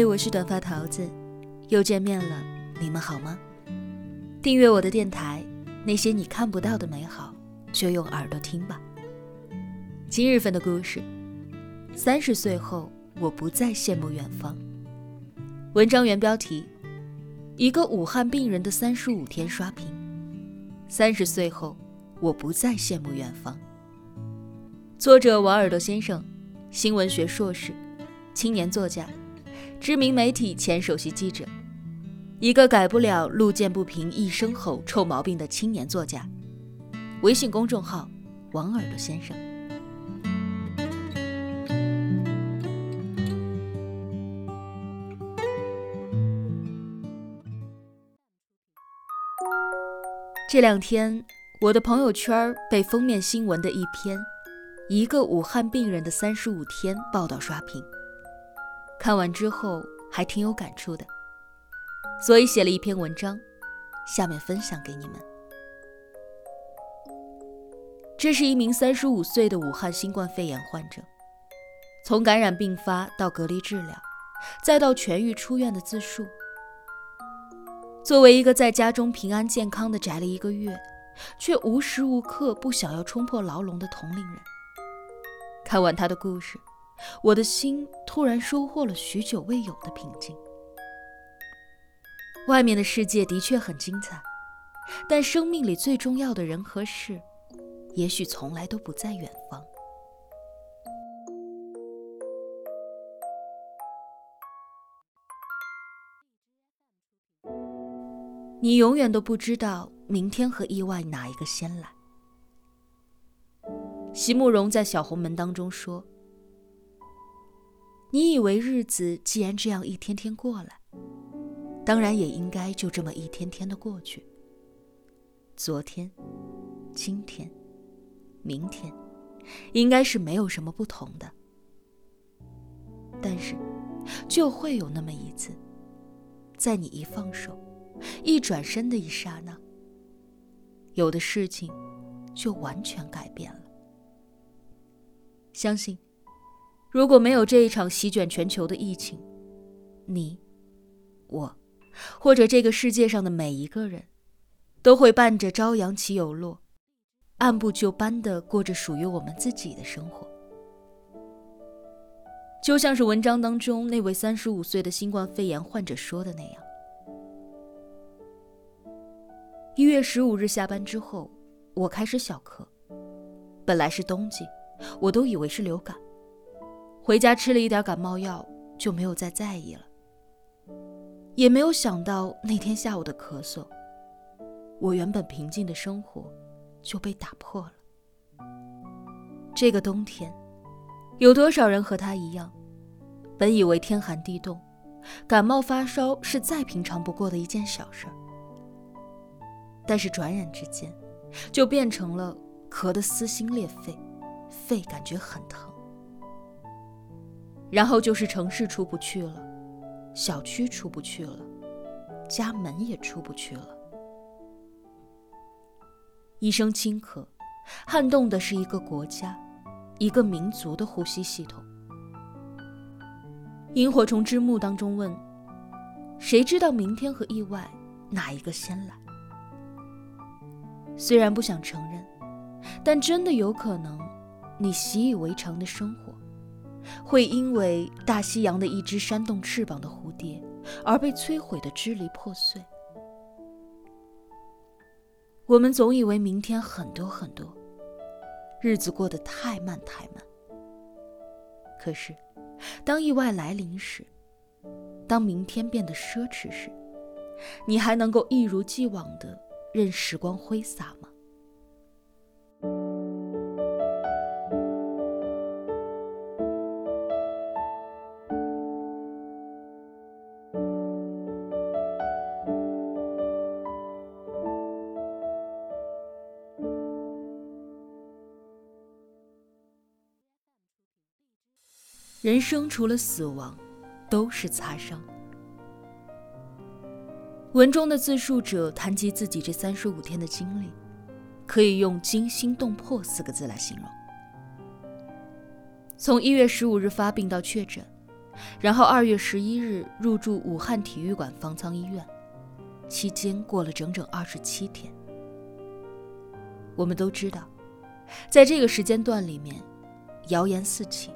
嘿，我是短发桃子，又见面了，你们好吗？订阅我的电台，那些你看不到的美好，就用耳朵听吧。今日份的故事：三十岁后，我不再羡慕远方。文章原标题：一个武汉病人的三十五天刷屏。三十岁后，我不再羡慕远方。作者王耳朵先生，新闻学硕士，青年作家。知名媒体前首席记者，一个改不了路见不平一声吼臭毛病的青年作家。微信公众号：王耳朵先生。这两天，我的朋友圈被封面新闻的一篇《一个武汉病人的三十五天》报道刷屏。看完之后还挺有感触的，所以写了一篇文章，下面分享给你们。这是一名三十五岁的武汉新冠肺炎患者，从感染并发到隔离治疗，再到痊愈出院的自述。作为一个在家中平安健康的宅了一个月，却无时无刻不想要冲破牢笼的同龄人，看完他的故事。我的心突然收获了许久未有的平静。外面的世界的确很精彩，但生命里最重要的人和事，也许从来都不在远方。你永远都不知道明天和意外哪一个先来。席慕容在《小红门》当中说。你以为日子既然这样一天天过来，当然也应该就这么一天天的过去。昨天、今天、明天，应该是没有什么不同的。但是，就会有那么一次，在你一放手、一转身的一刹那，有的事情就完全改变了。相信。如果没有这一场席卷全球的疫情，你、我，或者这个世界上的每一个人，都会伴着朝阳起有落，按部就班的过着属于我们自己的生活。就像是文章当中那位三十五岁的新冠肺炎患者说的那样：一月十五日下班之后，我开始小咳，本来是冬季，我都以为是流感。回家吃了一点感冒药，就没有再在意了。也没有想到那天下午的咳嗽，我原本平静的生活就被打破了。这个冬天，有多少人和他一样，本以为天寒地冻，感冒发烧是再平常不过的一件小事，但是转眼之间，就变成了咳得撕心裂肺，肺感觉很疼。然后就是城市出不去了，小区出不去了，家门也出不去了。一声轻咳，撼动的是一个国家、一个民族的呼吸系统。萤火虫之墓当中问：“谁知道明天和意外哪一个先来？”虽然不想承认，但真的有可能，你习以为常的生活。会因为大西洋的一只扇动翅膀的蝴蝶而被摧毁的支离破碎。我们总以为明天很多很多，日子过得太慢太慢。可是，当意外来临时，当明天变得奢侈时，你还能够一如既往的任时光挥洒吗？生除了死亡，都是擦伤。文中的自述者谈及自己这三十五天的经历，可以用惊心动魄四个字来形容。从一月十五日发病到确诊，然后二月十一日入住武汉体育馆方舱医院，期间过了整整二十七天。我们都知道，在这个时间段里面，谣言四起，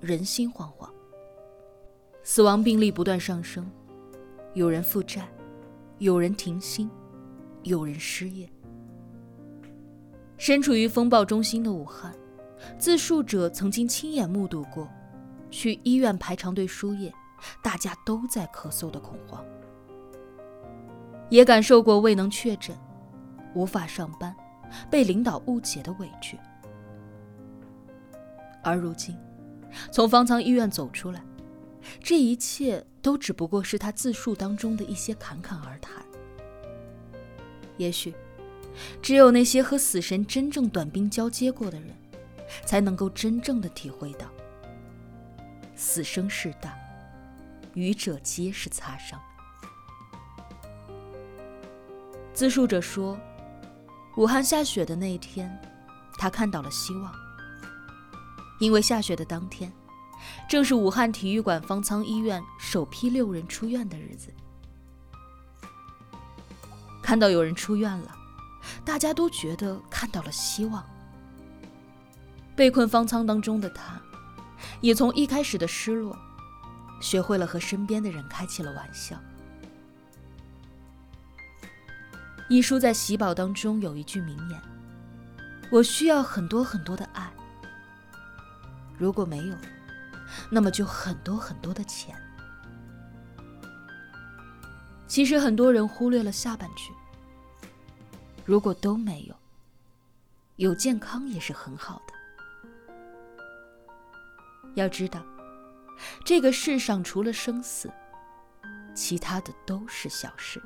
人心惶惶，死亡病例不断上升，有人负债，有人停薪，有人失业。身处于风暴中心的武汉，自述者曾经亲眼目睹过。去医院排长队输液，大家都在咳嗽的恐慌，也感受过未能确诊、无法上班、被领导误解的委屈。而如今，从方舱医院走出来，这一切都只不过是他自述当中的一些侃侃而谈。也许，只有那些和死神真正短兵交接过的人，才能够真正的体会到。死生事大，愚者皆是擦伤。自述者说，武汉下雪的那一天，他看到了希望。因为下雪的当天，正是武汉体育馆方舱医院首批六人出院的日子。看到有人出院了，大家都觉得看到了希望。被困方舱当中的他。也从一开始的失落，学会了和身边的人开起了玩笑。一书在喜宝当中有一句名言：“我需要很多很多的爱，如果没有，那么就很多很多的钱。”其实很多人忽略了下半句：“如果都没有，有健康也是很好的。”要知道，这个世上除了生死，其他的都是小事。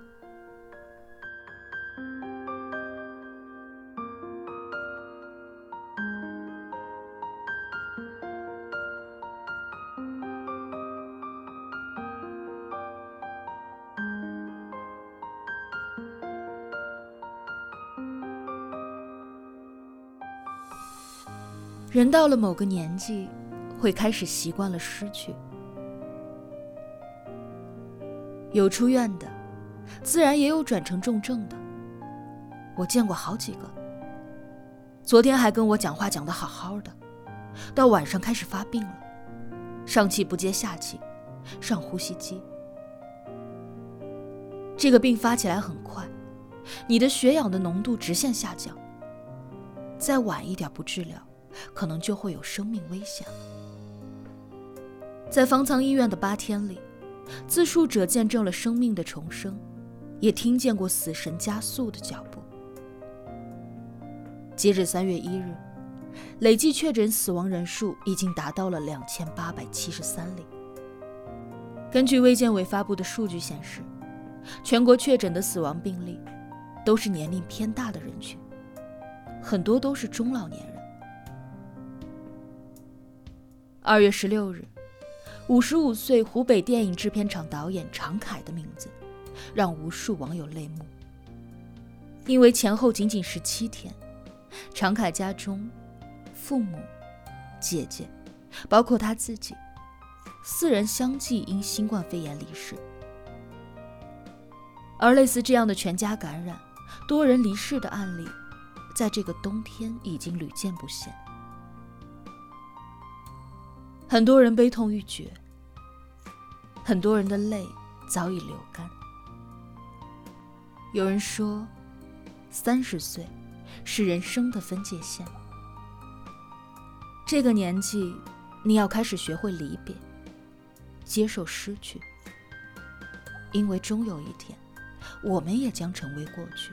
人到了某个年纪。会开始习惯了失去，有出院的，自然也有转成重症的。我见过好几个，昨天还跟我讲话讲得好好的，到晚上开始发病了，上气不接下气，上呼吸机。这个病发起来很快，你的血氧的浓度直线下降，再晚一点不治疗，可能就会有生命危险了。在方舱医院的八天里，自述者见证了生命的重生，也听见过死神加速的脚步。截至三月一日，累计确诊死亡人数已经达到了两千八百七十三例。根据卫健委发布的数据显示，全国确诊的死亡病例都是年龄偏大的人群，很多都是中老年人。二月十六日。五十五岁湖北电影制片厂导演常凯的名字，让无数网友泪目。因为前后仅仅十七天，常凯家中父母、姐姐，包括他自己，四人相继因新冠肺炎离世。而类似这样的全家感染、多人离世的案例，在这个冬天已经屡见不鲜。很多人悲痛欲绝，很多人的泪早已流干。有人说，三十岁是人生的分界线。这个年纪，你要开始学会离别，接受失去，因为终有一天，我们也将成为过去。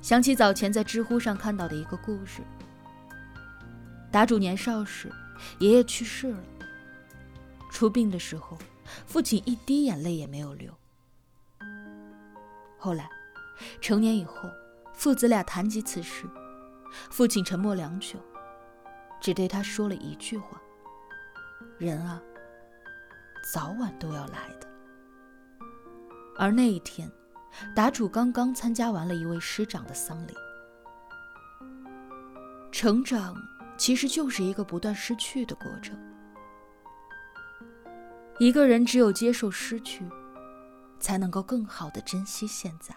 想起早前在知乎上看到的一个故事。答主年少时，爷爷去世了。出殡的时候，父亲一滴眼泪也没有流。后来，成年以后，父子俩谈及此事，父亲沉默良久，只对他说了一句话：“人啊，早晚都要来的。”而那一天，答主刚刚参加完了一位师长的丧礼。成长。其实就是一个不断失去的过程。一个人只有接受失去，才能够更好的珍惜现在。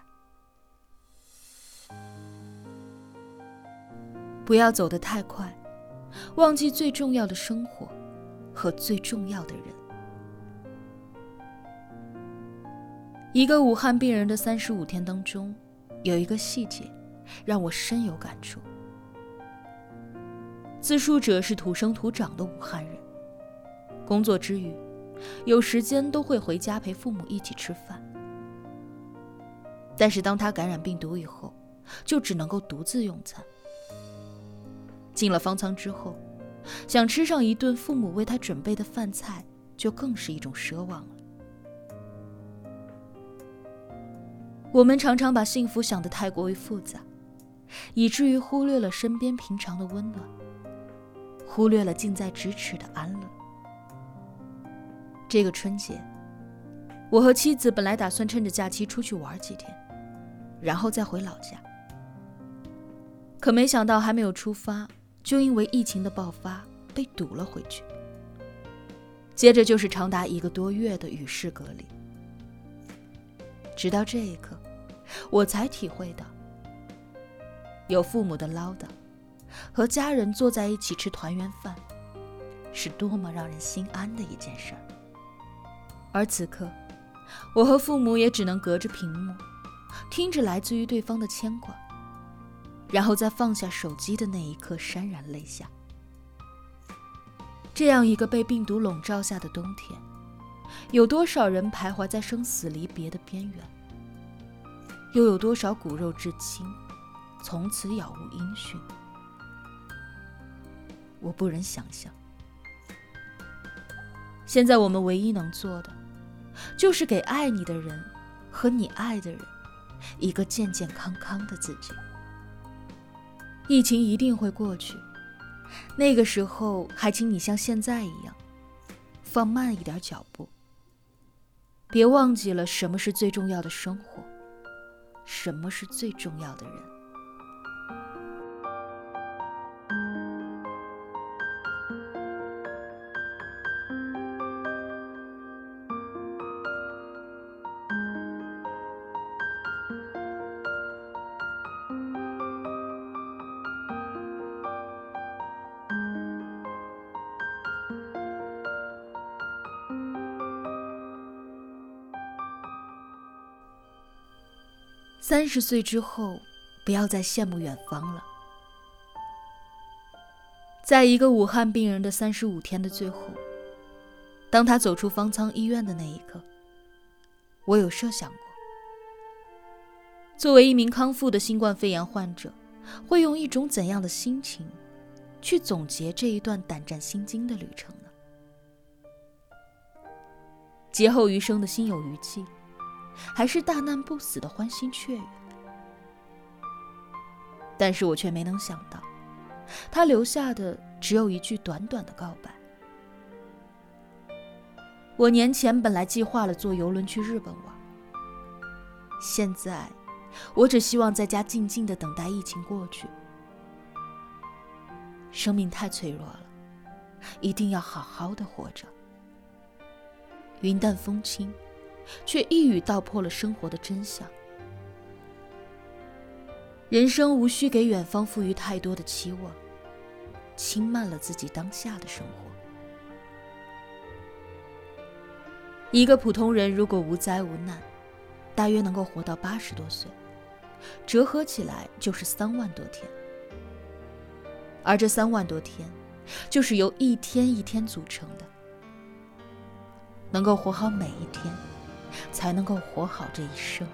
不要走得太快，忘记最重要的生活和最重要的人。一个武汉病人的三十五天当中，有一个细节让我深有感触。自述者是土生土长的武汉人，工作之余，有时间都会回家陪父母一起吃饭。但是当他感染病毒以后，就只能够独自用餐。进了方舱之后，想吃上一顿父母为他准备的饭菜，就更是一种奢望了。我们常常把幸福想得太过于复杂，以至于忽略了身边平常的温暖，忽略了近在咫尺的安乐。这个春节，我和妻子本来打算趁着假期出去玩几天，然后再回老家，可没想到还没有出发。就因为疫情的爆发被堵了回去，接着就是长达一个多月的与世隔离。直到这一刻，我才体会到，有父母的唠叨，和家人坐在一起吃团圆饭，是多么让人心安的一件事儿。而此刻，我和父母也只能隔着屏幕，听着来自于对方的牵挂。然后在放下手机的那一刻，潸然泪下。这样一个被病毒笼罩下的冬天，有多少人徘徊在生死离别的边缘？又有多少骨肉至亲，从此杳无音讯？我不忍想象。现在我们唯一能做的，就是给爱你的人和你爱的人，一个健健康康的自己。疫情一定会过去，那个时候还请你像现在一样，放慢一点脚步。别忘记了什么是最重要的生活，什么是最重要的人。三十岁之后，不要再羡慕远方了。在一个武汉病人的三十五天的最后，当他走出方舱医院的那一刻，我有设想过，作为一名康复的新冠肺炎患者，会用一种怎样的心情，去总结这一段胆战心惊的旅程呢？劫后余生的心有余悸。还是大难不死的欢欣雀跃，但是我却没能想到，他留下的只有一句短短的告白。我年前本来计划了坐游轮去日本玩，现在我只希望在家静静的等待疫情过去。生命太脆弱了，一定要好好的活着。云淡风轻。却一语道破了生活的真相。人生无需给远方赋予太多的期望，轻慢了自己当下的生活。一个普通人如果无灾无难，大约能够活到八十多岁，折合起来就是三万多天。而这三万多天，就是由一天一天组成的，能够活好每一天。才能够活好这一生。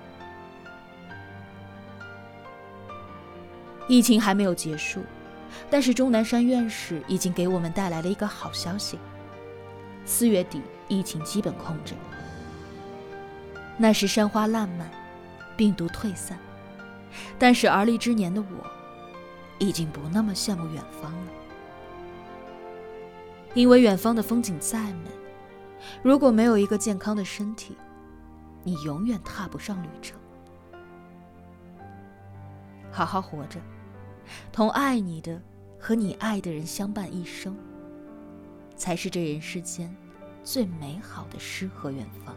疫情还没有结束，但是钟南山院士已经给我们带来了一个好消息：四月底疫情基本控制。那时山花烂漫，病毒退散，但是而立之年的我，已经不那么羡慕远方了，因为远方的风景再美，如果没有一个健康的身体。你永远踏不上旅程。好好活着，同爱你的和你爱的人相伴一生，才是这人世间最美好的诗和远方。